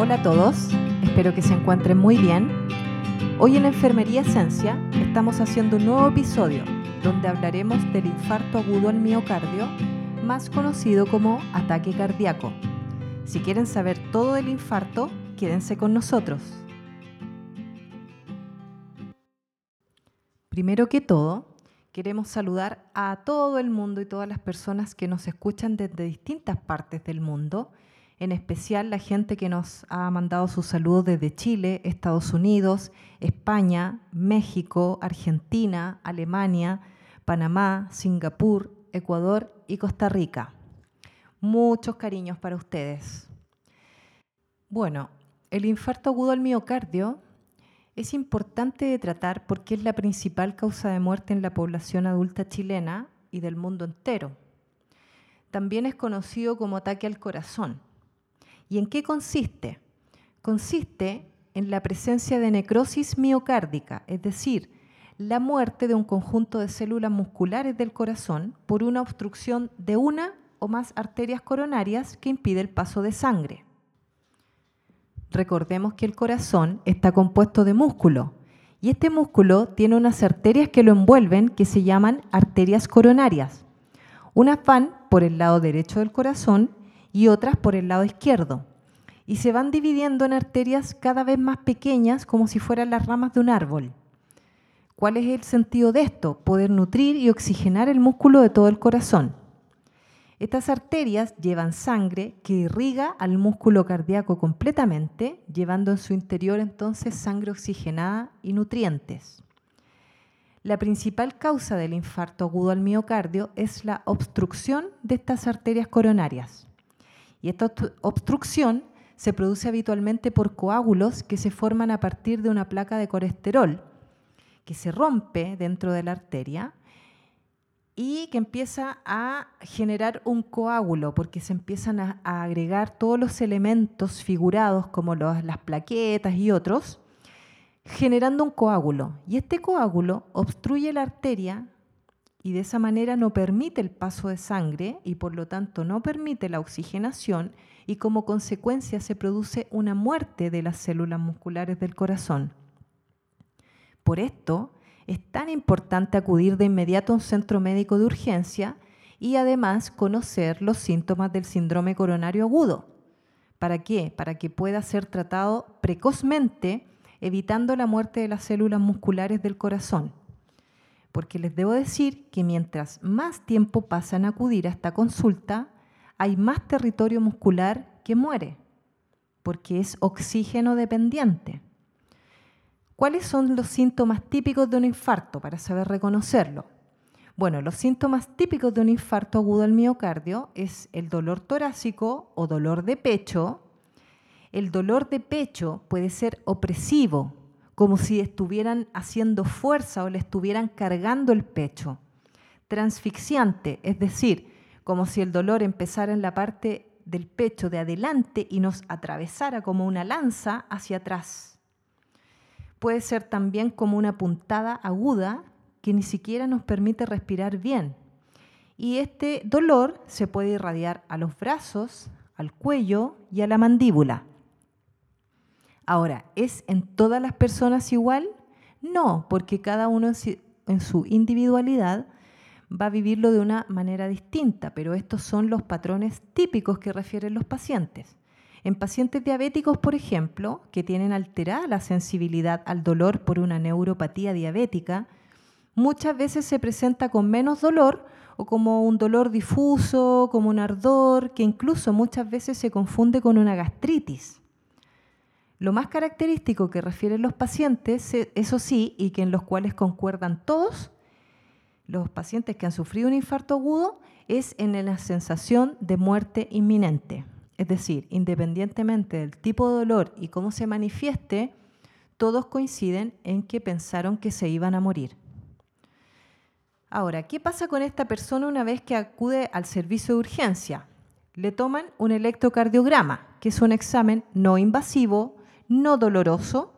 Hola a todos, espero que se encuentren muy bien. Hoy en Enfermería Esencia estamos haciendo un nuevo episodio donde hablaremos del infarto agudo al miocardio, más conocido como ataque cardíaco. Si quieren saber todo del infarto, quédense con nosotros. Primero que todo, queremos saludar a todo el mundo y todas las personas que nos escuchan desde distintas partes del mundo en especial la gente que nos ha mandado sus saludos desde Chile, Estados Unidos, España, México, Argentina, Alemania, Panamá, Singapur, Ecuador y Costa Rica. Muchos cariños para ustedes. Bueno, el infarto agudo al miocardio es importante de tratar porque es la principal causa de muerte en la población adulta chilena y del mundo entero. También es conocido como ataque al corazón ¿Y en qué consiste? Consiste en la presencia de necrosis miocárdica, es decir, la muerte de un conjunto de células musculares del corazón por una obstrucción de una o más arterias coronarias que impide el paso de sangre. Recordemos que el corazón está compuesto de músculo y este músculo tiene unas arterias que lo envuelven que se llaman arterias coronarias. Unas van por el lado derecho del corazón y otras por el lado izquierdo. Y se van dividiendo en arterias cada vez más pequeñas como si fueran las ramas de un árbol. ¿Cuál es el sentido de esto? Poder nutrir y oxigenar el músculo de todo el corazón. Estas arterias llevan sangre que irriga al músculo cardíaco completamente, llevando en su interior entonces sangre oxigenada y nutrientes. La principal causa del infarto agudo al miocardio es la obstrucción de estas arterias coronarias. Y esta obstrucción se produce habitualmente por coágulos que se forman a partir de una placa de colesterol que se rompe dentro de la arteria y que empieza a generar un coágulo porque se empiezan a, agregar todos los elementos figurados como las plaquetas y otros, generando un coágulo. Y este coágulo obstruye la arteria y de esa manera no permite el paso de sangre y por lo tanto no permite la oxigenación y como consecuencia se produce una muerte de las células musculares del corazón. Por esto es tan importante acudir de inmediato a un centro médico de urgencia y además conocer los síntomas del síndrome coronario agudo. ¿Para qué? Para que pueda ser tratado precozmente evitando la muerte de las células musculares del corazón porque les debo decir que mientras más tiempo pasan a acudir a esta consulta, hay más territorio muscular que muere, porque es oxígeno dependiente. ¿Cuáles son los síntomas típicos de un infarto para saber reconocerlo? Bueno, los síntomas típicos de un infarto agudo al miocardio es el dolor torácico o dolor de pecho. El dolor de pecho puede ser opresivo, como si estuvieran haciendo fuerza o le estuvieran cargando el pecho. Transfixiante, es decir, como si el dolor empezara en la parte del pecho de adelante y nos atravesara como una lanza hacia atrás. Puede ser también como una puntada aguda que ni siquiera nos permite respirar bien. Y este dolor se puede irradiar a los brazos, al cuello y a la mandíbula. Ahora, ¿es en todas las personas igual? No, porque cada uno en su individualidad va a vivirlo de una manera distinta, pero estos son los patrones típicos que refieren los pacientes. En pacientes diabéticos, por ejemplo, que tienen alterada la sensibilidad al dolor por una neuropatía diabética, muchas veces se presenta con menos dolor o como un dolor difuso, como un ardor, que incluso muchas veces se confunde con una gastritis. Lo más característico que refieren los pacientes, e, eso sí, y que en los cuales concuerdan todos, los pacientes que han sufrido un infarto agudo, es en la sensación de muerte inminente. Es decir, independientemente del tipo de dolor y cómo se manifieste, todos coinciden en que pensaron que se iban a morir. Ahora, ¿qué pasa con esta persona una vez que acude al servicio de urgencia? Le toman un electrocardiograma, que es un examen no invasivo, no doloroso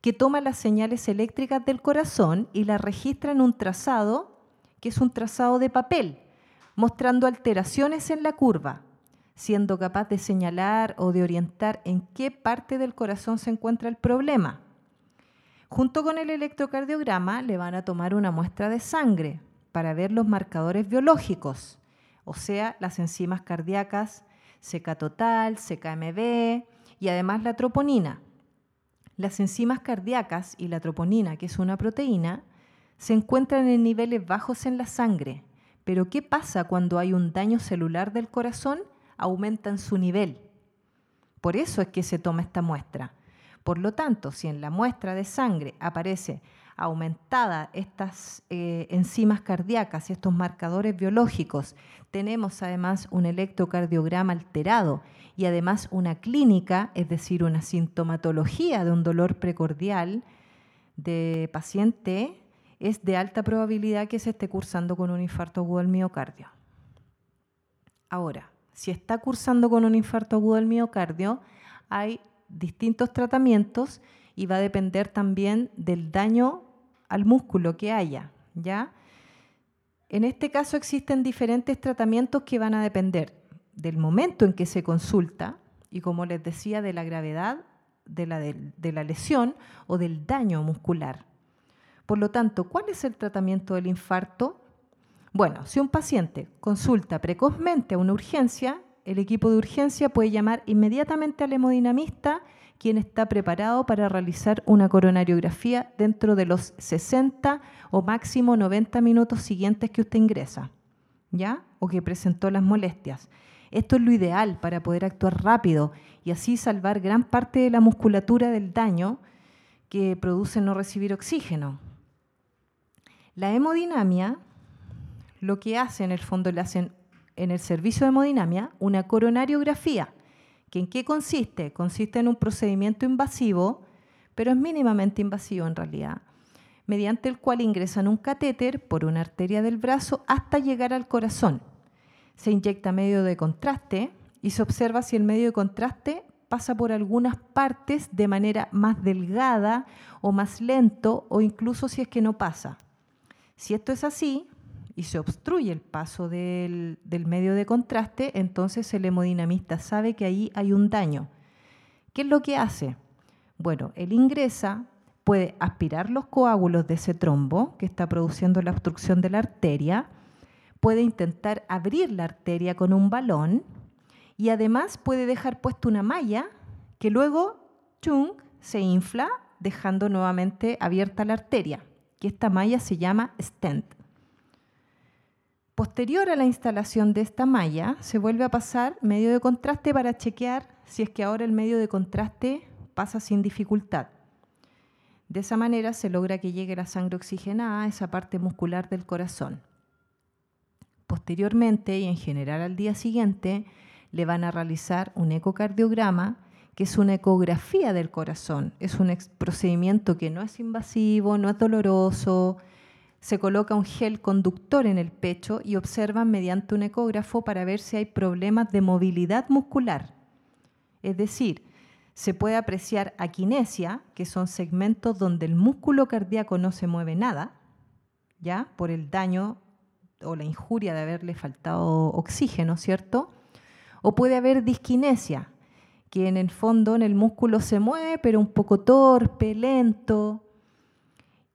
que toma las señales eléctricas del corazón y las registra en un trazado, que es un trazado de papel, mostrando alteraciones en la curva. siendo capaz de señalar o de orientar en qué parte del corazón se encuentra el problema. Junto con el electrocardiograma le van a tomar una muestra de sangre para ver los marcadores biológicos, o sea, las enzimas cardíacas, CK total, CKMB y además la troponina. Las enzimas cardíacas y la troponina, que es una proteína, se encuentran en niveles bajos en la sangre. Pero ¿qué pasa cuando hay un daño celular del corazón? Aumentan su nivel. Por eso es que se toma esta muestra. Por lo tanto, si en la muestra de sangre aparece aumentada estas eh, enzimas cardíacas y estos marcadores biológicos, tenemos además un electrocardiograma alterado y además una clínica, es decir, una sintomatología de un dolor precordial de paciente, es de alta probabilidad que se esté cursando con un infarto agudo del miocardio. Ahora, si está cursando con un infarto agudo del miocardio, hay distintos tratamientos y va a depender también del daño al músculo que haya, ¿ya? En este caso existen diferentes tratamientos que van a depender del momento en que se consulta y, como les decía, de la gravedad de la, de la lesión o del daño muscular. Por lo tanto, ¿cuál es el tratamiento del infarto? Bueno, si un paciente consulta precozmente a una urgencia, el equipo de urgencia puede llamar inmediatamente al hemodinamista quien está preparado para realizar una coronariografía dentro de los 60 o máximo 90 minutos siguientes que usted ingresa, ¿ya? O que presentó las molestias. Esto es lo ideal para poder actuar rápido y así salvar gran parte de la musculatura del daño que produce no recibir oxígeno. La hemodinamia, lo que hace en el fondo, le hacen en el servicio de hemodinamia una coronariografía ¿En qué consiste? Consiste en un procedimiento invasivo, pero es mínimamente invasivo en realidad, mediante el cual ingresan un catéter por una arteria del brazo hasta llegar al corazón. Se inyecta medio de contraste y se observa si el medio de contraste pasa por algunas partes de manera más delgada o más lento o incluso si es que no pasa. Si esto es así, y se obstruye el paso del, medio de contraste, entonces el hemodinamista sabe que ahí hay un daño. ¿Qué es lo que hace? Bueno, él ingresa, puede aspirar los coágulos de ese trombo que está produciendo la obstrucción de la arteria, puede intentar abrir la arteria con un balón y además puede dejar puesta una malla que luego chung, se infla dejando nuevamente abierta la arteria, que esta malla se llama stent. Posterior a la instalación de esta malla, se vuelve a pasar medio de contraste para chequear si es que ahora el medio de contraste pasa sin dificultad. De esa manera se logra que llegue la sangre oxigenada a esa parte muscular del corazón. Posteriormente y en general al día siguiente le van a realizar un ecocardiograma, que es una ecografía del corazón. Es un procedimiento que no es invasivo, no es doloroso, se coloca un gel conductor en el pecho y observan mediante un ecógrafo para ver si hay problemas de movilidad muscular. Es decir, se puede apreciar aquinesia, que son segmentos donde el músculo cardíaco no se mueve nada, ya por el daño o la injuria de haberle faltado oxígeno, ¿cierto? O puede haber disquinesia, que en el fondo en el músculo se mueve, pero un poco torpe, lento,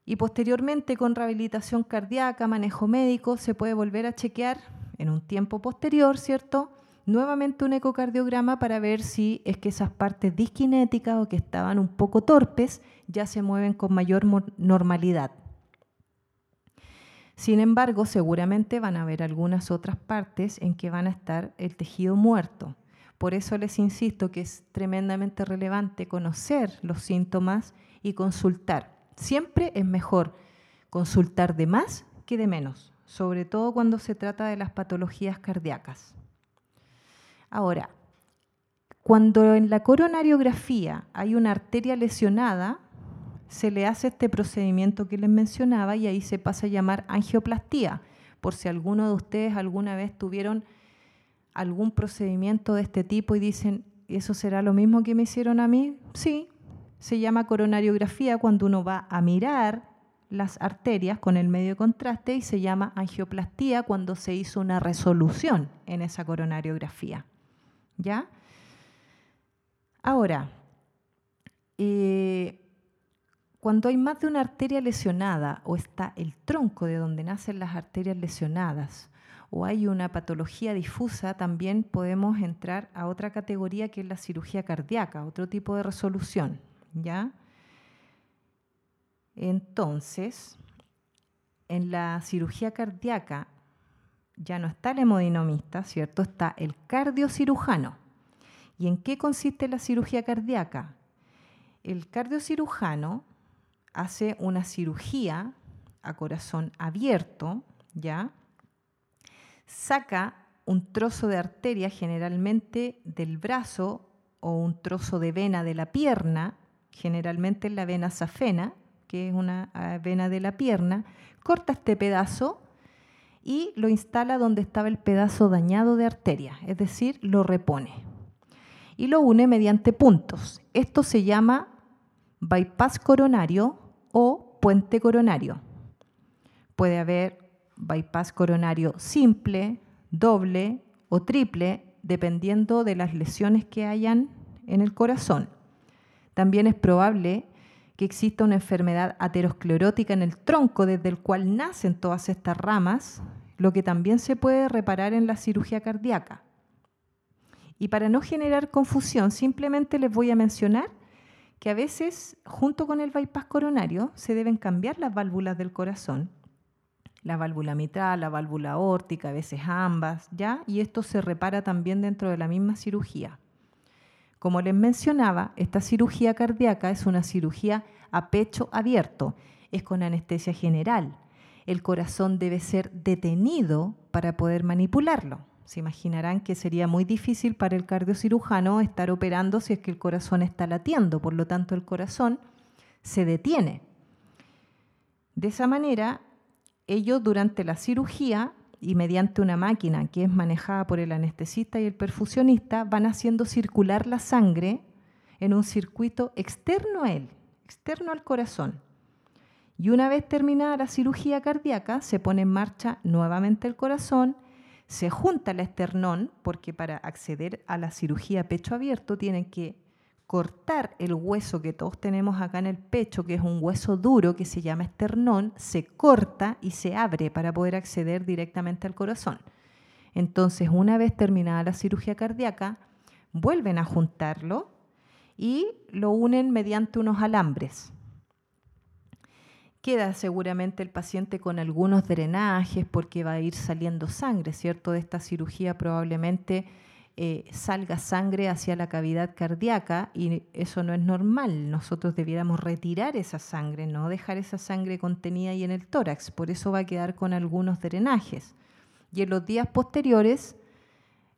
y posteriormente con rehabilitación cardíaca, manejo médico, se puede volver a chequear en un tiempo posterior, ¿cierto? Nuevamente un ecocardiograma para ver si es que esas partes disquinéticas o que estaban un poco torpes ya se mueven con mayor normalidad. Sin embargo, seguramente van a haber algunas otras partes en que van a estar el tejido muerto. Por eso les insisto que es tremendamente relevante conocer los síntomas y consultar. Siempre es mejor consultar de más que de menos, sobre todo cuando se trata de las patologías cardíacas. Ahora, cuando en la coronariografía hay una arteria lesionada, se le hace este procedimiento que les mencionaba y ahí se pasa a llamar angioplastía, por si alguno de ustedes alguna vez tuvieron algún procedimiento de este tipo y dicen, ¿eso será lo mismo que me hicieron a mí? Sí, se llama coronariografía cuando uno va a mirar las arterias con el medio de contraste y se llama angioplastía cuando se hizo una resolución en esa coronariografía. ¿Ya? Ahora, eh, cuando hay más de una arteria lesionada o está el tronco de donde nacen las arterias lesionadas o hay una patología difusa, también podemos entrar a otra categoría que es la cirugía cardíaca, otro tipo de resolución, ¿ya? Entonces, en la cirugía cardíaca ya no está el hemodinomista, ¿cierto? Está el cardiocirujano. ¿Y en qué consiste la cirugía cardíaca? El cardiocirujano hace una cirugía a corazón abierto, ¿ya? Saca un trozo de arteria generalmente del brazo o un trozo de vena de la pierna, generalmente la vena safena, que es una ah, vena de la pierna, corta este pedazo y lo instala donde estaba el pedazo dañado de arteria, es decir, lo repone. Y lo une mediante puntos. Esto se llama bypass coronario o puente coronario. Puede haber bypass coronario simple, doble o triple, dependiendo de las lesiones que hayan en el corazón. También es probable que exista una enfermedad aterosclerótica en el tronco desde el cual nacen todas estas ramas, lo que también se puede reparar en la cirugía cardíaca. Y para no generar confusión, simplemente les voy a mencionar que a veces, junto con el bypass coronario, se deben cambiar las válvulas del corazón, la válvula mitral, la válvula órtica, a veces ambas, ¿ya? Y esto se repara también dentro de la misma cirugía. Como les mencionaba, esta cirugía cardíaca es una cirugía a pecho abierto, es con anestesia general. El corazón debe ser detenido para poder manipularlo. Se imaginarán que sería muy difícil para el cardiocirujano estar operando si es que el corazón está latiendo, por lo tanto el corazón se detiene. De esa manera, ellos durante la cirugía y mediante una máquina que es manejada por el anestesista y el perfusionista, van haciendo circular la sangre en un circuito externo a él, externo al corazón. Y una vez terminada la cirugía cardíaca, se pone en marcha nuevamente el corazón, se junta el esternón, porque para acceder a la cirugía pecho abierto tienen que cortar el hueso que todos tenemos acá en el pecho, que es un hueso duro que se llama esternón, se corta y se abre para poder acceder directamente al corazón. Entonces, una vez terminada la cirugía cardíaca, vuelven a juntarlo y lo unen mediante unos alambres. Queda seguramente el paciente con algunos drenajes porque va a ir saliendo sangre, ¿cierto? De esta cirugía probablemente eh, salga sangre hacia la cavidad cardíaca y eso no es normal. Nosotros debiéramos retirar esa sangre, no dejar esa sangre contenida ahí en el tórax. Por eso va a quedar con algunos drenajes. Y en los días posteriores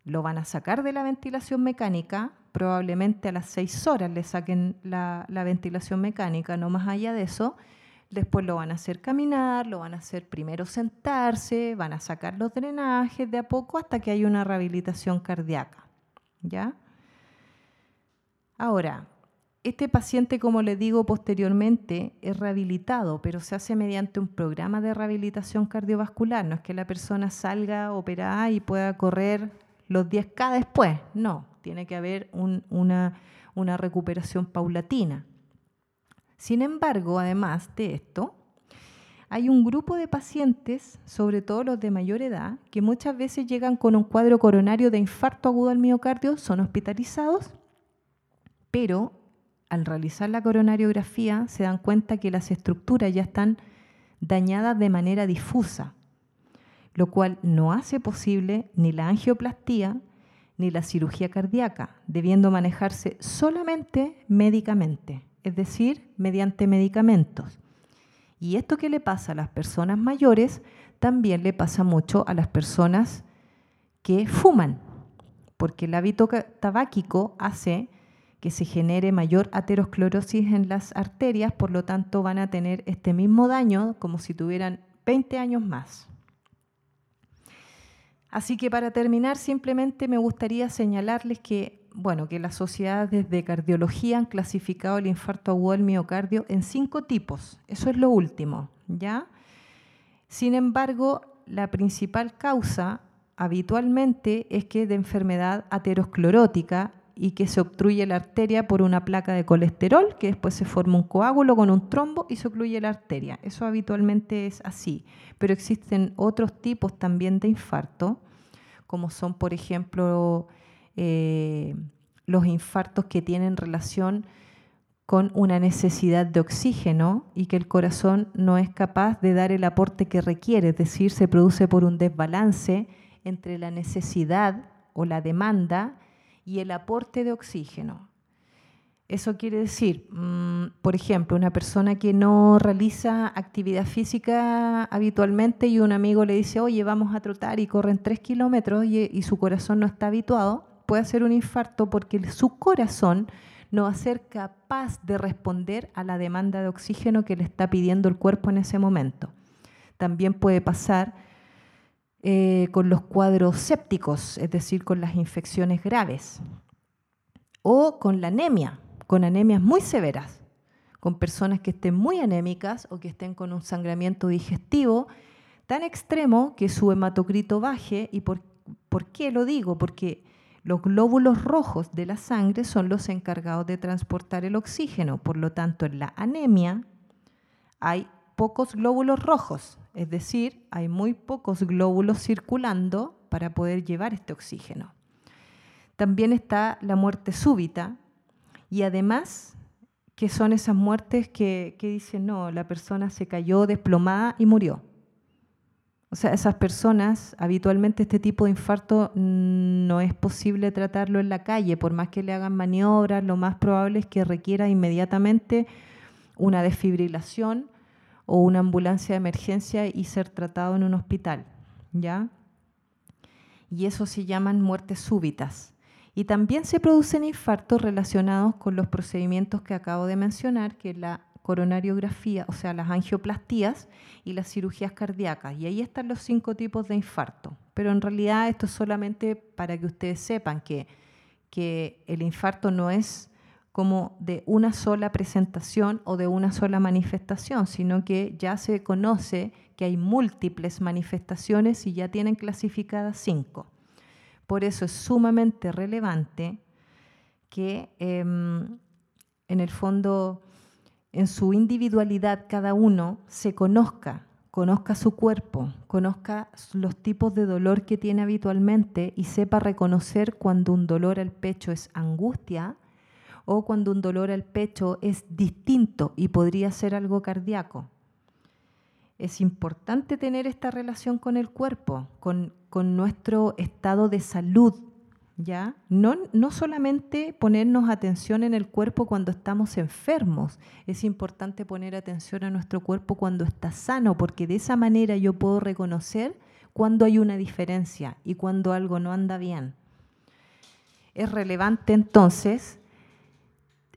lo van a sacar de la ventilación mecánica, probablemente a las seis horas le saquen la ventilación mecánica, no más allá de eso Después lo van a hacer caminar, lo van a hacer primero sentarse, van a sacar los drenajes de a poco hasta que haya una rehabilitación cardíaca. ¿Ya? Ahora, este paciente, como les digo posteriormente, es rehabilitado, pero se hace mediante un programa de rehabilitación cardiovascular. No es que la persona salga operada y pueda correr los 10K después. No, tiene que haber una recuperación paulatina. Sin embargo, además de esto, hay un grupo de pacientes, sobre todo los de mayor edad, que muchas veces llegan con un cuadro coronario de infarto agudo al miocardio, son hospitalizados, pero al realizar la coronariografía se dan cuenta que las estructuras ya están dañadas de manera difusa, lo cual no hace posible ni la angioplastía ni la cirugía cardíaca, debiendo manejarse solamente médicamente es decir, mediante medicamentos. Y esto que le pasa a las personas mayores, también le pasa mucho a las personas que fuman, porque el hábito tabáquico hace que se genere mayor aterosclerosis en las arterias, por lo tanto van a tener este mismo daño como si tuvieran 20 años más. Así que para terminar, simplemente me gustaría señalarles que bueno, que las sociedades de cardiología han clasificado el infarto agudo del miocardio en cinco tipos. Eso es lo último, ¿ya? Sin embargo, la principal causa habitualmente es que es de enfermedad aterosclerótica y que se obstruye la arteria por una placa de colesterol, que después se forma un coágulo con un trombo y se ocluye la arteria. Eso habitualmente es así, pero existen otros tipos también de infarto, como son, por ejemplo, eh, los infartos que tienen relación con una necesidad de oxígeno y que el corazón no es capaz de dar el aporte que requiere, es decir, se produce por un desbalance entre la necesidad o la demanda y el aporte de oxígeno. Eso quiere decir, mm, por ejemplo, una persona que no realiza actividad física habitualmente y un amigo le dice, oye, vamos a trotar y corren tres kilómetros y, su corazón no está habituado, puede hacer un infarto porque su corazón no va a ser capaz de responder a la demanda de oxígeno que le está pidiendo el cuerpo en ese momento. También puede pasar eh, con los cuadros sépticos, es decir, con las infecciones graves, o con la anemia, con anemias muy severas, con personas que estén muy anémicas o que estén con un sangramiento digestivo tan extremo que su hematocrito baje. ¿Y por, por qué lo digo? Porque los glóbulos rojos de la sangre son los encargados de transportar el oxígeno. Por lo tanto, en la anemia hay pocos glóbulos rojos, es decir, hay muy pocos glóbulos circulando para poder llevar este oxígeno. También está la muerte súbita y además que son esas muertes que, dicen, no, la persona se cayó desplomada y murió. O sea, esas personas, habitualmente este tipo de infarto no es posible tratarlo en la calle, por más que le hagan maniobras, lo más probable es que requiera inmediatamente una desfibrilación o una ambulancia de emergencia y ser tratado en un hospital, ¿ya? Y eso se llaman muertes súbitas. Y también se producen infartos relacionados con los procedimientos que acabo de mencionar, que es la coronariografía, o sea, las angioplastías y las cirugías cardíacas. Y ahí están los cinco tipos de infarto. Pero en realidad esto es solamente para que ustedes sepan que, que el infarto no es como de una sola presentación o de una sola manifestación, sino que ya se conoce que hay múltiples manifestaciones y ya tienen clasificadas cinco. Por eso es sumamente relevante que em, en el fondo, en su individualidad, cada uno se conozca, conozca su cuerpo, conozca los tipos de dolor que tiene habitualmente y sepa reconocer cuando un dolor al pecho es angustia o cuando un dolor al pecho es distinto y podría ser algo cardíaco. Es importante tener esta relación con el cuerpo, con, nuestro estado de salud, ¿ya? No, no solamente ponernos atención en el cuerpo cuando estamos enfermos, es importante poner atención a nuestro cuerpo cuando está sano, porque de esa manera yo puedo reconocer cuando hay una diferencia y cuando algo no anda bien. Es relevante entonces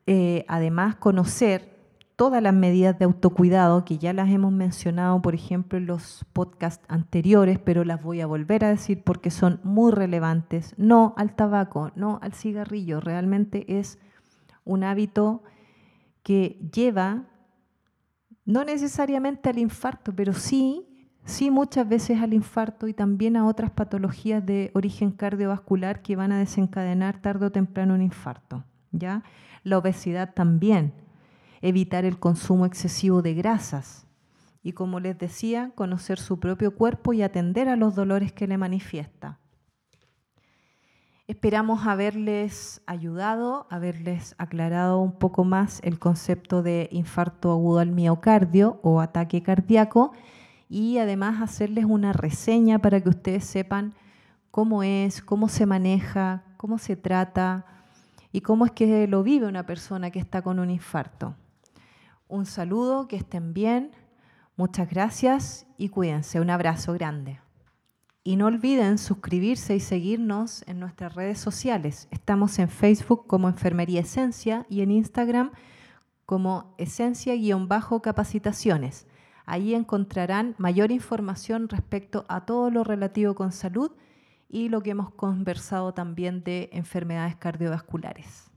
eh, además conocer todas las medidas de autocuidado que ya las hemos mencionado, por ejemplo, en los podcasts anteriores, pero las voy a volver a decir porque son muy relevantes. No al tabaco, no al cigarrillo, realmente es un hábito que lleva no necesariamente al infarto, pero sí, sí muchas veces al infarto y también a otras patologías de origen cardiovascular que van a desencadenar tarde o temprano un infarto, ¿ya? la obesidad también, evitar el consumo excesivo de grasas y, como les decía, conocer su propio cuerpo y atender a los dolores que le manifiesta. Esperamos haberles ayudado, haberles aclarado un poco más el concepto de infarto agudo al miocardio o ataque cardíaco y además hacerles una reseña para que ustedes sepan cómo es, cómo se maneja, cómo se trata, y cómo es que lo vive una persona que está con un infarto. Un saludo, que estén bien, muchas gracias y cuídense. Un abrazo grande. Y no olviden suscribirse y seguirnos en nuestras redes sociales. Estamos en Facebook como Enfermería Esencia y en Instagram como Esencia-capacitaciones. Ahí encontrarán mayor información respecto a todo lo relativo con salud y lo que hemos conversado también de enfermedades cardiovasculares.